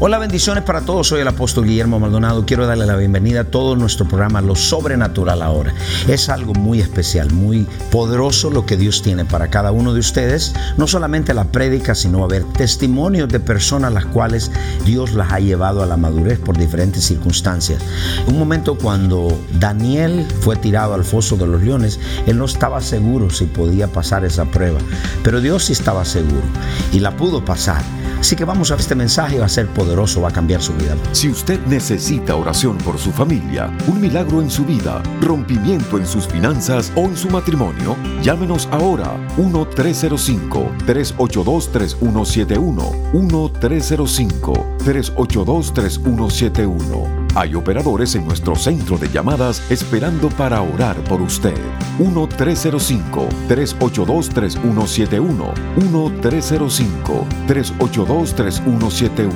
Hola, bendiciones para todos. Soy el apóstol Guillermo Maldonado. Quiero darle la bienvenida a todo nuestro programa Lo Sobrenatural ahora. Es algo muy especial, muy poderoso lo que Dios tiene para cada uno de ustedes. No solamente la prédica, sino a ver testimonios de personas las cuales Dios las ha llevado a la madurez por diferentes circunstancias. Un momento cuando Daniel fue tirado al foso de los leones, él no estaba seguro si podía pasar esa prueba, pero Dios sí estaba seguro y la pudo pasar. Así que vamos a este mensaje, va a ser poderoso, va a cambiar su vida. Si usted necesita oración por su familia, un milagro en su vida, rompimiento en sus finanzas o en su matrimonio, llámenos ahora 1-305-382-3171. 1-305-382-3171. Hay operadores en nuestro centro de llamadas esperando para orar por usted. 1-305-382-3171. 1-305-382-3171.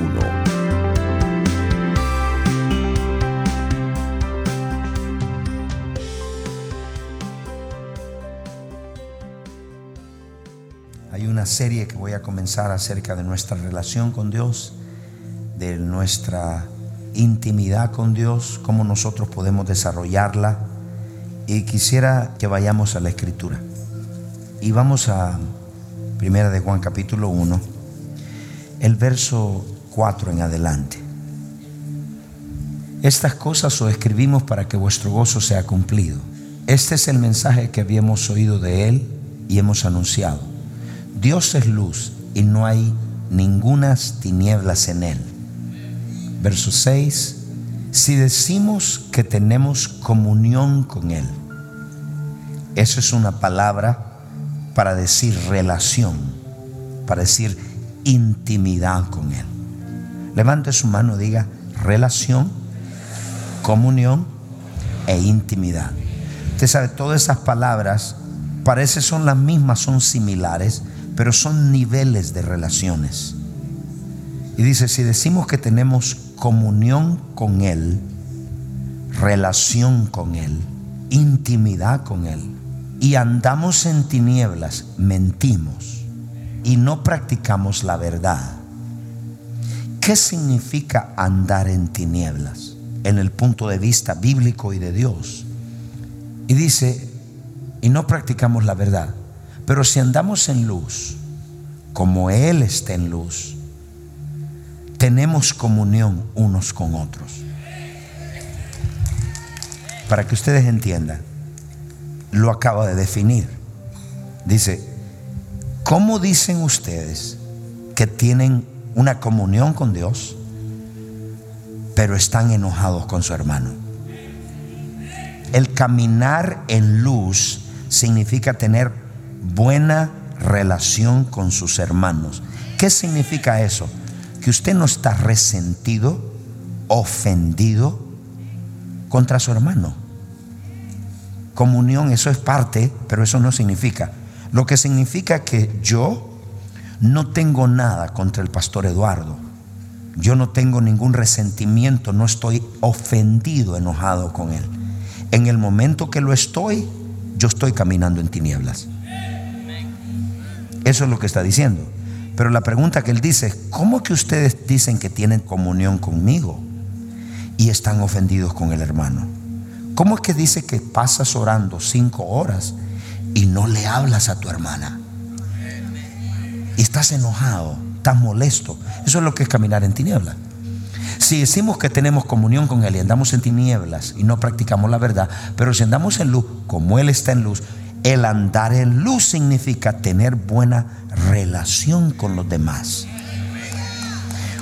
Hay una serie que voy a comenzar acerca de nuestra relación con Dios, de nuestra intimidad con Dios, cómo nosotros podemos desarrollarla. Y quisiera que vayamos a la escritura. Y vamos a Primera de Juan capítulo 1, el verso 4 en adelante. Estas cosas os escribimos para que vuestro gozo sea cumplido. Este es el mensaje que habíamos oído de Él y hemos anunciado. Dios es luz y no hay ningunas tinieblas en Él. Verso 6. Si decimos que tenemos comunión con Él, eso es una palabra para decir relación, para decir intimidad con Él. Levante su mano, diga relación, comunión e intimidad. Usted sabe, todas esas palabras parece son las mismas, son similares, pero son niveles de relaciones. Y dice, si decimos que tenemos comunión con Él, relación con Él, intimidad con Él, y andamos en tinieblas, mentimos y no practicamos la verdad. ¿Qué significa andar en tinieblas en el punto de vista bíblico y de Dios? Y dice, y no practicamos la verdad. Pero si andamos en luz, como Él está en luz, tenemos comunión unos con otros. Para que ustedes entiendan, lo acaba de definir. Dice, ¿cómo dicen ustedes que tienen una comunión con Dios, pero están enojados con su hermano? El caminar en luz significa tener buena relación con sus hermanos. ¿Qué significa eso? Que usted no está resentido, ofendido contra su hermano comunión, eso es parte, pero eso no significa. Lo que significa que yo no tengo nada contra el pastor Eduardo. Yo no tengo ningún resentimiento, no estoy ofendido, enojado con él. En el momento que lo estoy, yo estoy caminando en tinieblas. Eso es lo que está diciendo. Pero la pregunta que él dice es, ¿cómo que ustedes dicen que tienen comunión conmigo y están ofendidos con el hermano? ¿Cómo es que dice que pasas orando cinco horas y no le hablas a tu hermana? Y estás enojado, estás molesto. Eso es lo que es caminar en tinieblas. Si decimos que tenemos comunión con Él y andamos en tinieblas y no practicamos la verdad, pero si andamos en luz, como Él está en luz, el andar en luz significa tener buena relación con los demás.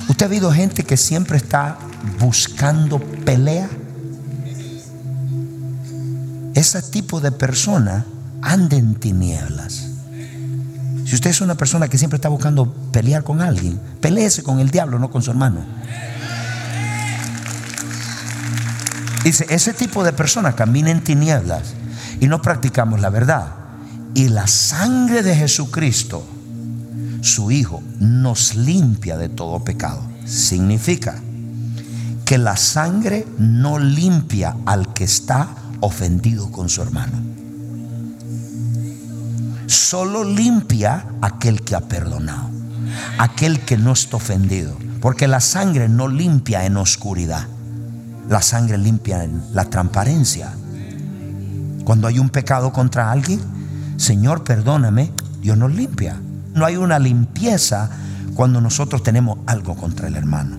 ¿Usted ha habido gente que siempre está buscando pelea? ese tipo de persona anda en tinieblas. Si usted es una persona que siempre está buscando pelear con alguien, peleese con el diablo, no con su hermano. Dice, ese tipo de persona camina en tinieblas y no practicamos la verdad. Y la sangre de Jesucristo su Hijo, nos limpia de todo pecado. Significa que la sangre no limpia al que está ofendido con su hermano. Solo limpia aquel que ha perdonado, aquel que no está ofendido. Porque la sangre no limpia en oscuridad, la sangre limpia en la transparencia. Cuando hay un pecado contra alguien, Señor, perdóname, Dios nos limpia. No hay una limpieza cuando nosotros tenemos algo contra el hermano.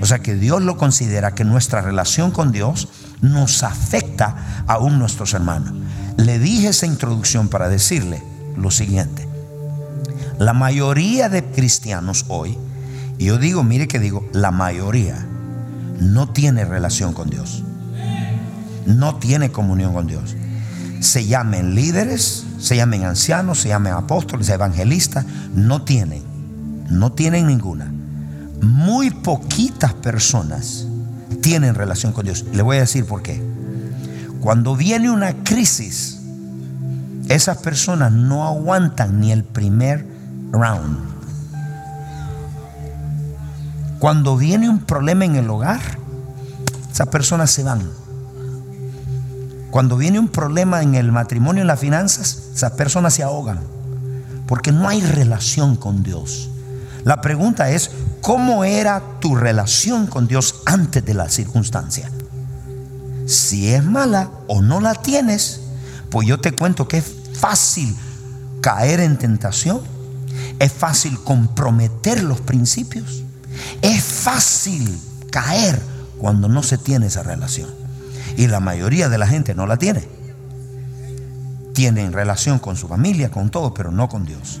O sea que Dios lo considera que nuestra relación con Dios nos afecta aún nuestros hermanos. Le dije esa introducción para decirle lo siguiente. La mayoría de cristianos hoy, y yo digo, mire que digo, la mayoría no tiene relación con Dios. No tiene comunión con Dios. Se llamen líderes, se llamen ancianos, se llamen apóstoles, evangelistas, no tienen, no tienen ninguna. Muy poquitas personas tienen relación con Dios. Le voy a decir por qué. Cuando viene una crisis, esas personas no aguantan ni el primer round. Cuando viene un problema en el hogar, esas personas se van. Cuando viene un problema en el matrimonio, en las finanzas, esas personas se ahogan. Porque no hay relación con Dios. La pregunta es, ¿cómo era tu relación con Dios antes de la circunstancia? Si es mala o no la tienes, pues yo te cuento que es fácil caer en tentación. Es fácil comprometer los principios. Es fácil caer cuando no se tiene esa relación. Y la mayoría de la gente no la tiene. Tienen relación con su familia, con todo, pero no con Dios.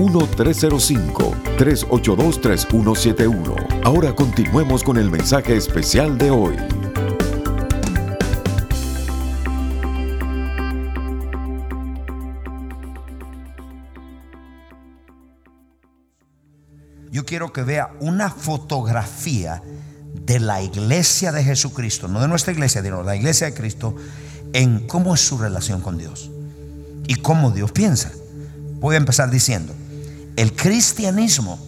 1-305-382-3171. Ahora continuemos con el mensaje especial de hoy. Yo quiero que vea una fotografía de la iglesia de Jesucristo, no de nuestra iglesia, sino de la iglesia de Cristo, en cómo es su relación con Dios y cómo Dios piensa. Voy a empezar diciendo, el cristianismo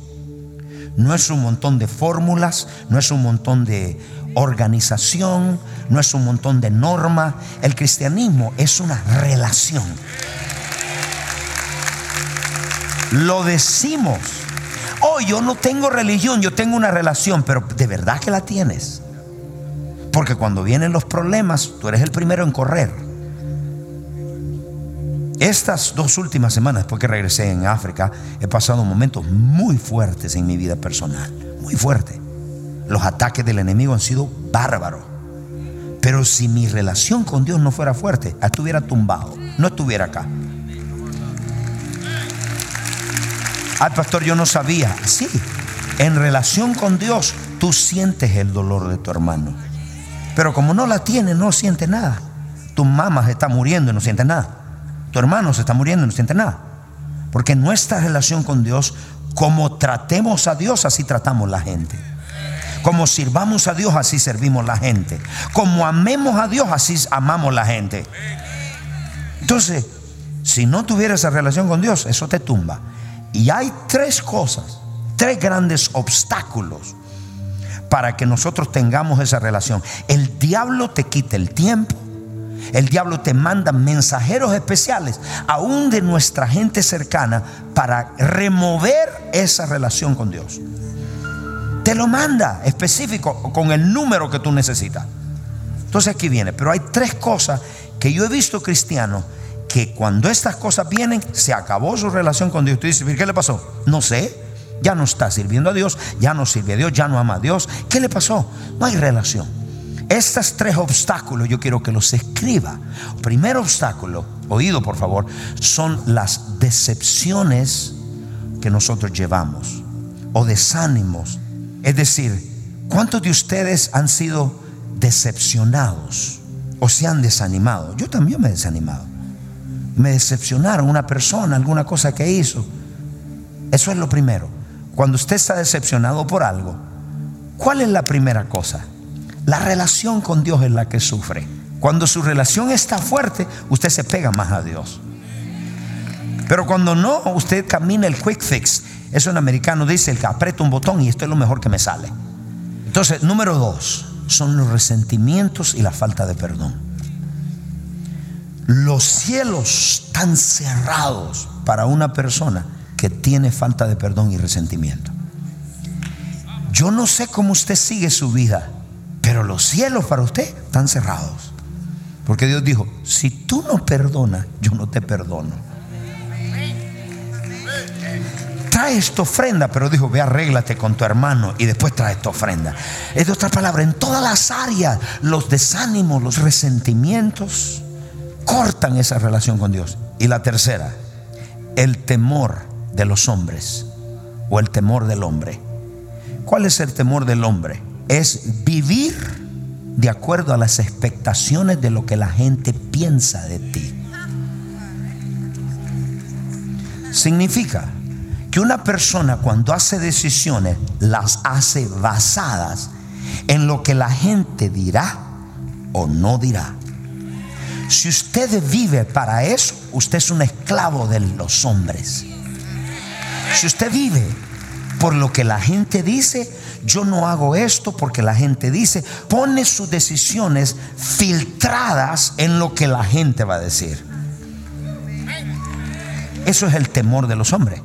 no es un montón de fórmulas, no es un montón de organización, no es un montón de normas. El cristianismo es una relación. Lo decimos. Oh, yo no tengo religión, yo tengo una relación, pero de verdad que la tienes. Porque cuando vienen los problemas, tú eres el primero en correr. Estas dos últimas semanas, después que regresé en África, he pasado momentos muy fuertes en mi vida personal. Muy fuertes. Los ataques del enemigo han sido bárbaros. Pero si mi relación con Dios no fuera fuerte, estuviera tumbado, no estuviera acá. Ay, pastor, yo no sabía. Sí, en relación con Dios, tú sientes el dolor de tu hermano. Pero como no la tienes, no siente nada. Tu mamá está muriendo y no siente nada. Tu hermano se está muriendo y no siente nada. Porque nuestra relación con Dios, como tratemos a Dios, así tratamos la gente. Como sirvamos a Dios, así servimos la gente. Como amemos a Dios, así amamos la gente. Entonces, si no tuvieras esa relación con Dios, eso te tumba. Y hay tres cosas, tres grandes obstáculos para que nosotros tengamos esa relación. El diablo te quita el tiempo. El diablo te manda mensajeros especiales, aún de nuestra gente cercana, para remover esa relación con Dios. Te lo manda específico con el número que tú necesitas. Entonces aquí viene, pero hay tres cosas que yo he visto cristianos que cuando estas cosas vienen, se acabó su relación con Dios. Tú dices, ¿qué le pasó? No sé. Ya no está sirviendo a Dios, ya no sirve a Dios, ya no ama a Dios. ¿Qué le pasó? No hay relación. Estos tres obstáculos yo quiero que los escriba. Primer obstáculo, oído por favor, son las decepciones que nosotros llevamos o desánimos. Es decir, ¿cuántos de ustedes han sido decepcionados o se han desanimado? Yo también me he desanimado. Me decepcionaron una persona, alguna cosa que hizo. Eso es lo primero. Cuando usted está decepcionado por algo, ¿cuál es la primera cosa? La relación con Dios es la que sufre. Cuando su relación está fuerte, usted se pega más a Dios. Pero cuando no, usted camina el quick fix. Eso en americano dice el que aprieta un botón y esto es lo mejor que me sale. Entonces, número dos, son los resentimientos y la falta de perdón. Los cielos están cerrados para una persona que tiene falta de perdón y resentimiento. Yo no sé cómo usted sigue su vida, pero los cielos para usted están cerrados. Porque Dios dijo, si tú no perdonas, yo no te perdono. Trae esta ofrenda, pero dijo, ve arréglate con tu hermano y después trae esta ofrenda. Es de otra palabra, en todas las áreas, los desánimos, los resentimientos, cortan esa relación con Dios. Y la tercera, el temor de los hombres o el temor del hombre. ¿Cuál es el temor del hombre? Es vivir de acuerdo a las expectaciones de lo que la gente piensa de ti. Significa que una persona cuando hace decisiones las hace basadas en lo que la gente dirá o no dirá. Si usted vive para eso, usted es un esclavo de los hombres. Si usted vive por lo que la gente dice, yo no hago esto porque la gente dice, pone sus decisiones filtradas en lo que la gente va a decir. Eso es el temor de los hombres.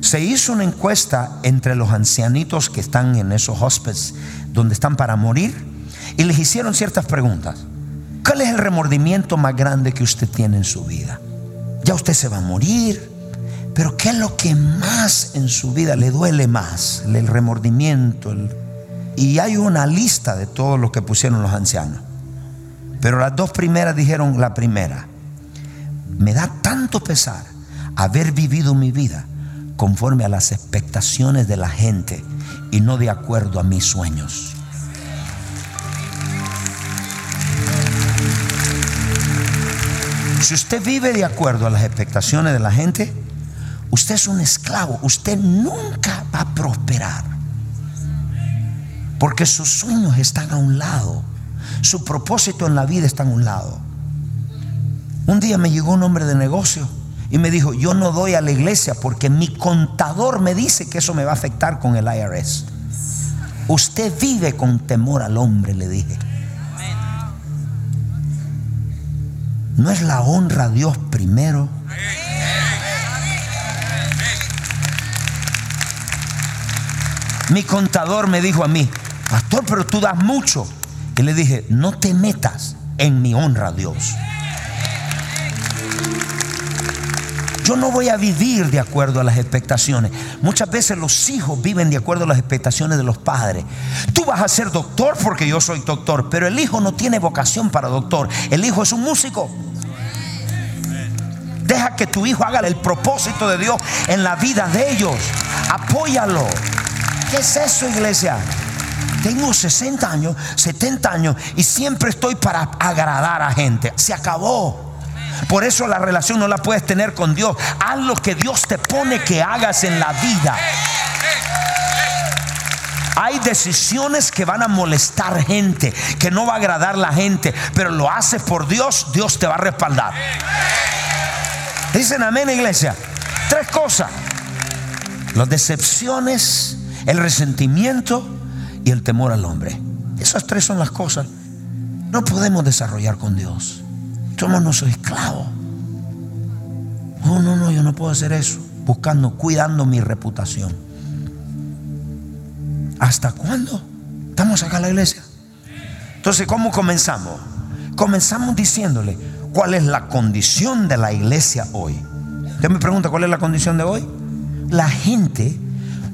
Se hizo una encuesta entre los ancianitos que están en esos hospitales donde están para morir y les hicieron ciertas preguntas. ¿Cuál es el remordimiento más grande que usted tiene en su vida? Ya usted se va a morir, pero ¿qué es lo que más en su vida le duele más? El remordimiento. Y hay una lista de todo lo que pusieron los ancianos. Pero las dos primeras dijeron la primera. Me da tanto pesar haber vivido mi vida conforme a las expectaciones de la gente y no de acuerdo a mis sueños. Si usted vive de acuerdo a las expectaciones de la gente, Usted es un esclavo. Usted nunca va a prosperar. Porque sus sueños están a un lado. Su propósito en la vida está a un lado. Un día me llegó un hombre de negocio y me dijo, yo no doy a la iglesia porque mi contador me dice que eso me va a afectar con el IRS. Usted vive con temor al hombre, le dije. ¿No es la honra a Dios primero? Mi contador me dijo a mí, pastor, pero tú das mucho. Y le dije, no te metas en mi honra, Dios. Yo no voy a vivir de acuerdo a las expectaciones. Muchas veces los hijos viven de acuerdo a las expectaciones de los padres. Tú vas a ser doctor porque yo soy doctor, pero el hijo no tiene vocación para doctor. El hijo es un músico. Deja que tu hijo haga el propósito de Dios en la vida de ellos. Apóyalo. ¿Qué es eso, iglesia? Tengo 60 años, 70 años y siempre estoy para agradar a gente. Se acabó. Por eso la relación no la puedes tener con Dios. Haz lo que Dios te pone que hagas en la vida. Hay decisiones que van a molestar gente, que no va a agradar la gente, pero lo haces por Dios, Dios te va a respaldar. Dicen amén, iglesia. Tres cosas. Las decepciones el resentimiento y el temor al hombre. Esas tres son las cosas. No podemos desarrollar con Dios. Somos nuestros esclavos. No, no, no, yo no puedo hacer eso. Buscando, cuidando mi reputación. ¿Hasta cuándo? Estamos acá en la iglesia. Entonces, ¿cómo comenzamos? Comenzamos diciéndole cuál es la condición de la iglesia hoy. Usted me pregunta cuál es la condición de hoy. La gente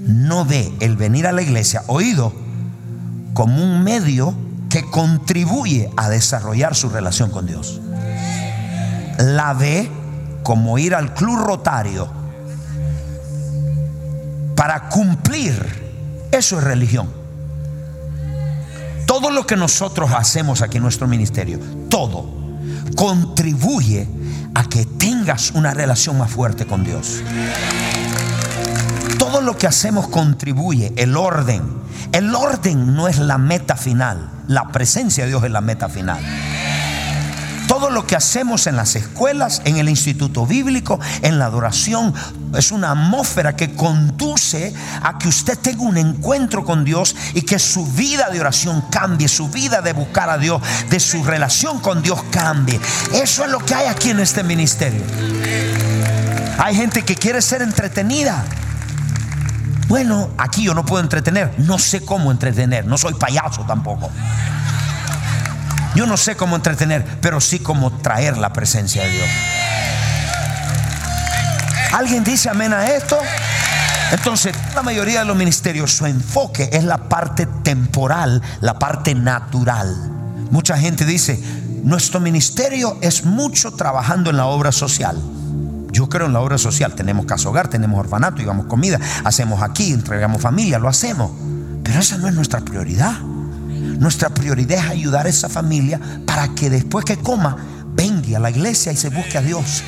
no ve el venir a la iglesia, oído, como un medio que contribuye a desarrollar su relación con Dios. La ve como ir al club rotario para cumplir. Eso es religión. Todo lo que nosotros hacemos aquí en nuestro ministerio, todo, contribuye a que tengas una relación más fuerte con Dios. Lo que hacemos contribuye, el orden. El orden no es la meta final, la presencia de Dios es la meta final. Todo lo que hacemos en las escuelas, en el instituto bíblico, en la adoración, es una atmósfera que conduce a que usted tenga un encuentro con Dios y que su vida de oración cambie, su vida de buscar a Dios, de su relación con Dios cambie. Eso es lo que hay aquí en este ministerio. Hay gente que quiere ser entretenida. Bueno, aquí yo no puedo entretener, no sé cómo entretener, no soy payaso tampoco. Yo no sé cómo entretener, pero sí cómo traer la presencia de Dios. ¿Alguien dice amén a esto? Entonces, la mayoría de los ministerios, su enfoque es la parte temporal, la parte natural. Mucha gente dice, nuestro ministerio es mucho trabajando en la obra social. Yo creo en la obra social. Tenemos casa hogar, tenemos orfanato, llevamos comida, hacemos aquí, entregamos familia, lo hacemos. Pero esa no es nuestra prioridad. Nuestra prioridad es ayudar a esa familia para que después que coma, venga a la iglesia y se busque a Dios.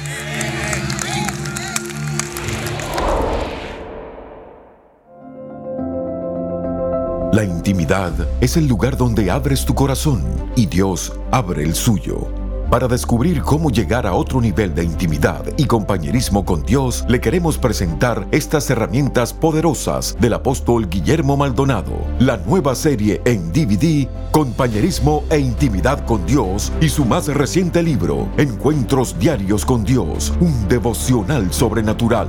La intimidad es el lugar donde abres tu corazón y Dios abre el suyo. Para descubrir cómo llegar a otro nivel de intimidad y compañerismo con Dios, le queremos presentar estas herramientas poderosas del apóstol Guillermo Maldonado, la nueva serie en DVD, Compañerismo e Intimidad con Dios, y su más reciente libro, Encuentros Diarios con Dios, un devocional sobrenatural.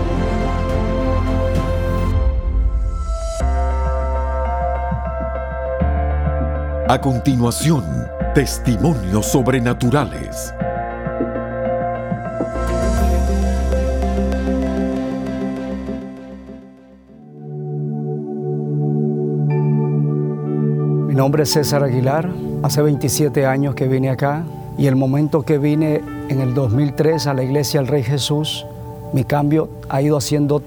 A continuación, testimonios sobrenaturales. Mi nombre es César Aguilar, hace 27 años que vine acá y el momento que vine en el 2003 a la iglesia del Rey Jesús, mi cambio ha ido haciendo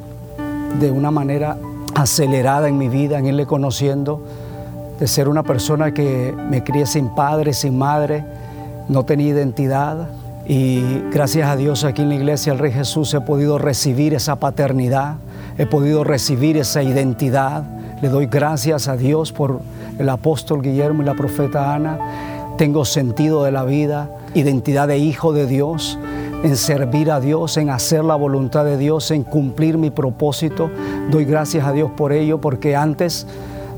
de una manera acelerada en mi vida, en irle conociendo, de ser una persona que me crié sin padre, sin madre, no tenía identidad y gracias a Dios aquí en la iglesia del Rey Jesús he podido recibir esa paternidad, he podido recibir esa identidad. Le doy gracias a Dios por el apóstol Guillermo y la profeta Ana. Tengo sentido de la vida, identidad de hijo de Dios, en servir a Dios, en hacer la voluntad de Dios, en cumplir mi propósito. Doy gracias a Dios por ello, porque antes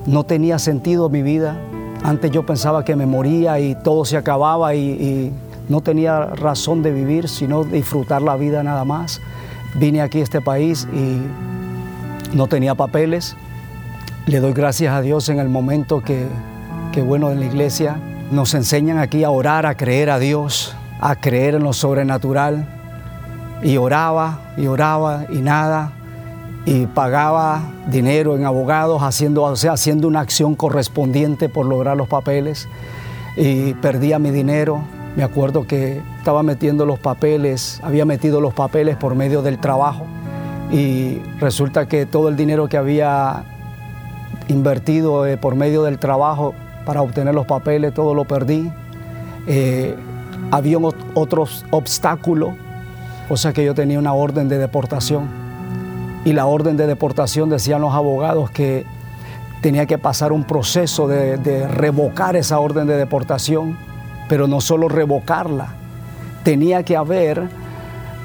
no tenía sentido mi vida. Antes yo pensaba que me moría y todo se acababa y, no tenía razón de vivir, sino disfrutar la vida nada más. Vine aquí a este país y no tenía papeles, le doy gracias a Dios en el momento que, que, bueno, en la iglesia nos enseñan aquí a orar, a creer a Dios, a creer en lo sobrenatural. Y oraba, y oraba, y nada. Y pagaba dinero en abogados, haciendo, o sea, haciendo una acción correspondiente por lograr los papeles. Y perdía mi dinero. Me acuerdo que estaba metiendo los papeles, había metido los papeles por medio del trabajo. Y resulta que todo el dinero que había invertido eh, por medio del trabajo para obtener los papeles, todo lo perdí. Eh, había otros obstáculos, o sea que yo tenía una orden de deportación. Y la orden de deportación decían los abogados que tenía que pasar un proceso de, revocar esa orden de deportación, pero no solo revocarla, tenía que haber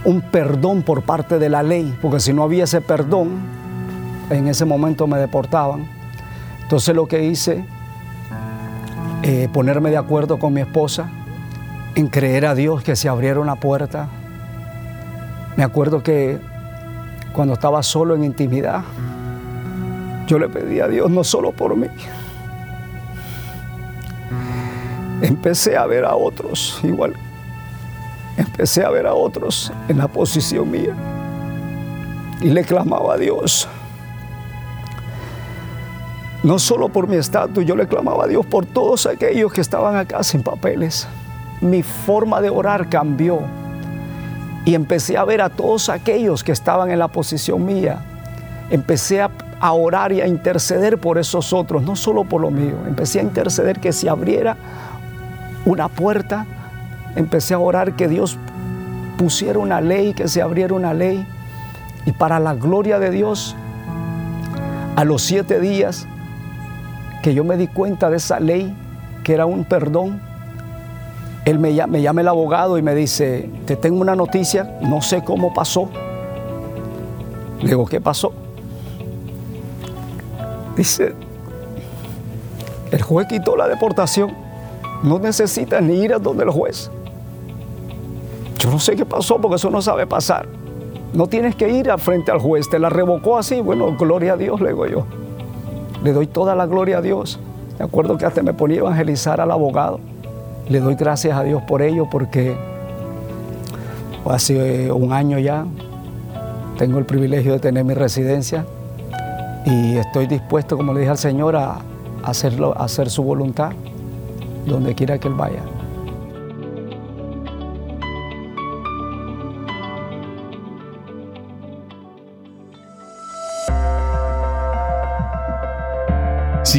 un perdón por parte de la ley, porque si no había ese perdón, en ese momento me deportaban. Entonces lo que hice, eh, ponerme de acuerdo con mi esposa en creer a Dios que se abriera una puerta. Me acuerdo que cuando estaba solo en intimidad, yo le pedí a Dios no solo por mí. Empecé a ver a otros igual. Empecé a ver a otros en la posición mía. Y le clamaba a Dios. No solo por mi estatus, yo le clamaba a Dios por todos aquellos que estaban acá sin papeles. Mi forma de orar cambió y empecé a ver a todos aquellos que estaban en la posición mía. Empecé a, orar y a interceder por esos otros, no solo por lo mío. Empecé a interceder que se abriera una puerta. Empecé a orar que Dios pusiera una ley, que se abriera una ley. Y para la gloria de Dios, a los siete días que yo me di cuenta de esa ley, que era un perdón, él me llama, el abogado y me dice, te tengo una noticia, no sé cómo pasó. Le digo, ¿qué pasó? Dice, el juez quitó la deportación, no necesitas ni ir a donde el juez. Yo no sé qué pasó porque eso no sabe pasar. No tienes que ir al frente al juez, te la revocó así. Bueno, gloria a Dios, le digo yo. Le doy toda la gloria a Dios. Me acuerdo que hasta me ponía a evangelizar al abogado. Le doy gracias a Dios por ello porque hace un año ya tengo el privilegio de tener mi residencia y estoy dispuesto, como le dije al Señor, a hacerlo, a hacer su voluntad donde quiera que Él vaya.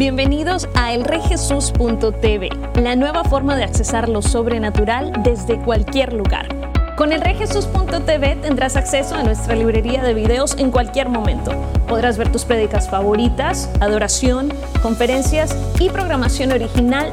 Bienvenidos a elreyjesus.tv, la nueva forma de accesar lo sobrenatural desde cualquier lugar. Con elreyjesus.tv tendrás acceso a nuestra librería de videos en cualquier momento. Podrás ver tus prédicas favoritas, adoración, conferencias y programación original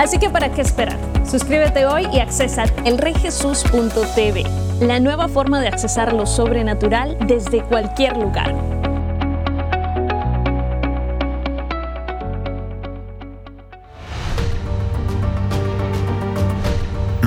Así que ¿para qué esperar? Suscríbete hoy y accesa elreyjesus.tv, la nueva forma de accesar lo sobrenatural desde cualquier lugar.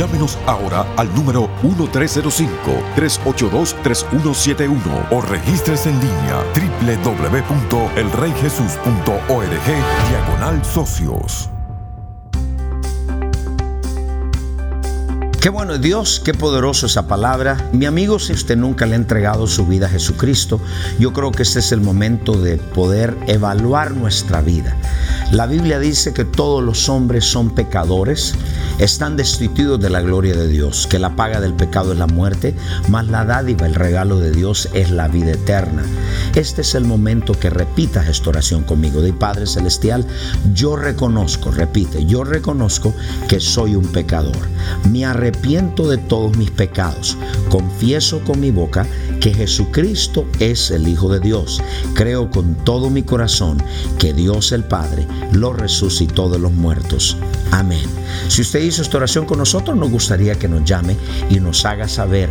Llámenos ahora al número 1305-382-3171 o registres en línea www.elreyjesus.org diagonal socios. Qué bueno Dios, qué poderoso esa palabra. Mi amigo, si usted nunca le ha entregado su vida a Jesucristo, yo creo que este es el momento de poder evaluar nuestra vida. La Biblia dice que todos los hombres son pecadores están destituidos de la gloria de Dios, que la paga del pecado es la muerte, mas la dádiva, el regalo de Dios es la vida eterna. Este es el momento que repitas esta oración conmigo. De Padre Celestial, yo reconozco, repite, yo reconozco que soy un pecador. Me arrepiento de todos mis pecados. Confieso con mi boca que Jesucristo es el Hijo de Dios. Creo con todo mi corazón que Dios el Padre lo resucitó de los muertos. Amén. Si usted hizo esta oración con nosotros, nos gustaría que nos llame y nos haga saber,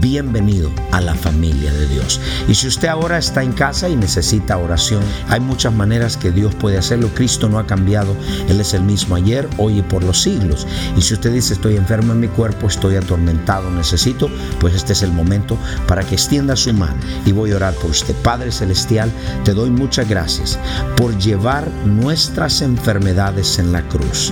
bienvenido a la familia de Dios. Y si usted ahora está en casa y necesita oración, hay muchas maneras que Dios puede hacerlo. Cristo no ha cambiado, Él es el mismo ayer, hoy y por los siglos. Y si usted dice, estoy enfermo en mi cuerpo, estoy atormentado, necesito, pues este es el momento para que extienda su mano y voy a orar por usted. Padre Celestial, te doy muchas gracias por llevar nuestras enfermedades en la cruz.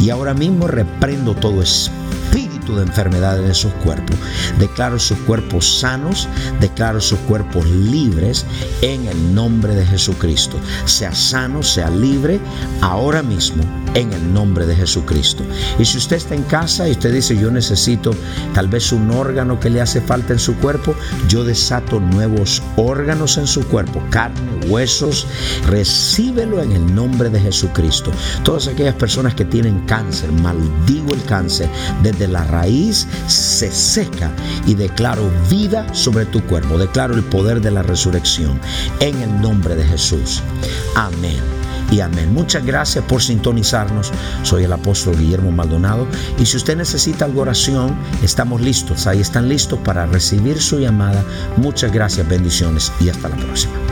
Y ahora mismo reprendo todo espíritu de enfermedad en esos cuerpos. Declaro sus cuerpos sanos, declaro sus cuerpos libres en el nombre de Jesucristo. Sea sano, sea libre ahora mismo en el nombre de Jesucristo. Y si usted está en casa y usted dice, yo necesito tal vez un órgano que le hace falta en su cuerpo, yo desato nuevos órganos en su cuerpo, carne, huesos, recíbelo en el nombre de Jesucristo. Todas aquellas personas que tienen cáncer, maldigo el cáncer, desde la raíz se seca y declaro vida sobre tu cuerpo, declaro el poder de la resurrección en el nombre de Jesús. Amén y amén. Muchas gracias por sintonizarnos. Soy el apóstol Guillermo Maldonado y si usted necesita algo oración, estamos listos. Ahí están listos para recibir su llamada. Muchas gracias, bendiciones y hasta la próxima.